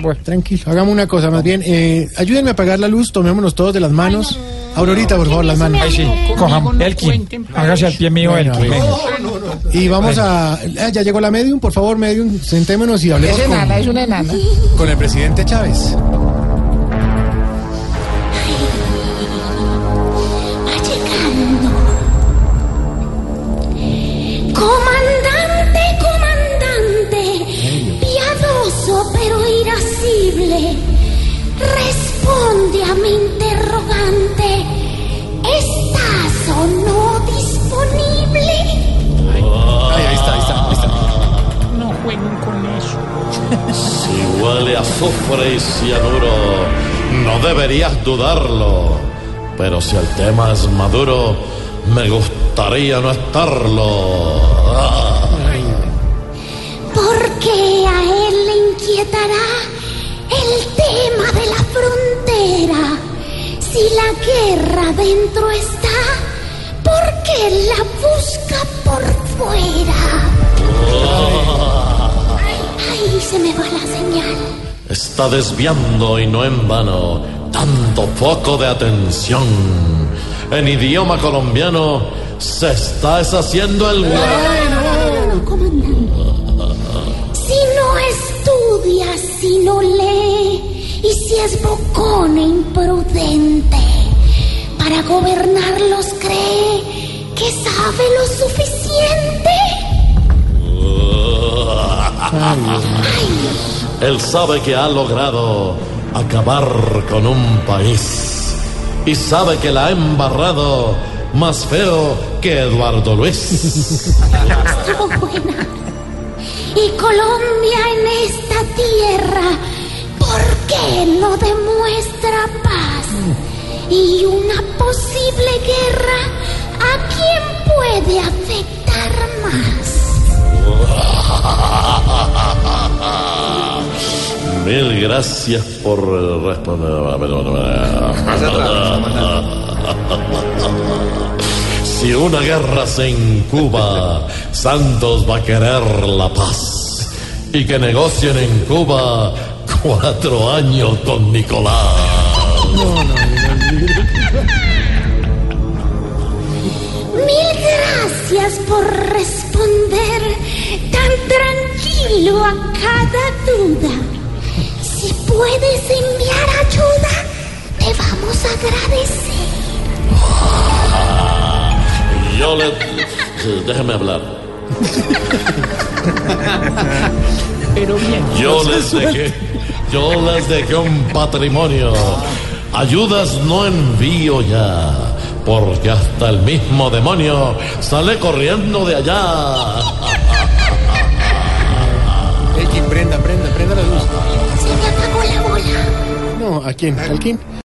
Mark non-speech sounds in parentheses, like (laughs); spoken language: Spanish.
Bueno, tranquilo. Hagamos una cosa, más bien. Eh, ayúdenme a apagar la luz, tomémonos todos de las manos. Aurorita, por favor, las manos. Ahí sí, cojamos. Elkin, hágase al pie mío, Bueno, Elkin. Y vamos a... ah, ya llegó la medium, por favor, medium, sentémonos y hablemos Es con, enana, es una enana. con el presidente Chávez. Azufre y cianuro, no deberías dudarlo. Pero si el tema es maduro, me gustaría no estarlo. Ah. Porque a él le inquietará el tema de la frontera. Si la guerra dentro está, ¿por qué la busca por fuera? Ay, se me va la señal. Está desviando y no en vano tanto foco de atención. En idioma colombiano se está deshaciendo el No, comandante. Si no estudia, si no lee, y si es bocón e imprudente, para gobernarlos cree que sabe lo suficiente. (laughs) Él sabe que ha logrado acabar con un país. Y sabe que la ha embarrado más feo que Eduardo Luis. (laughs) Buena. Y Colombia en esta tierra, ¿por qué no demuestra paz? Y una posible guerra, Mil gracias por responder. Si una guerra se incuba, Santos va a querer la paz. Y que negocien en Cuba cuatro años con Nicolás. Mil gracias por responder tan tranquilo a cada duda. Puedes enviar ayuda, te vamos a agradecer. Yo le... Déjame hablar. Pero bien. Yo les dejé, yo les dejé un patrimonio. Ayudas no envío ya, porque hasta el mismo demonio sale corriendo de allá. ¿A quién? ¿Al quién?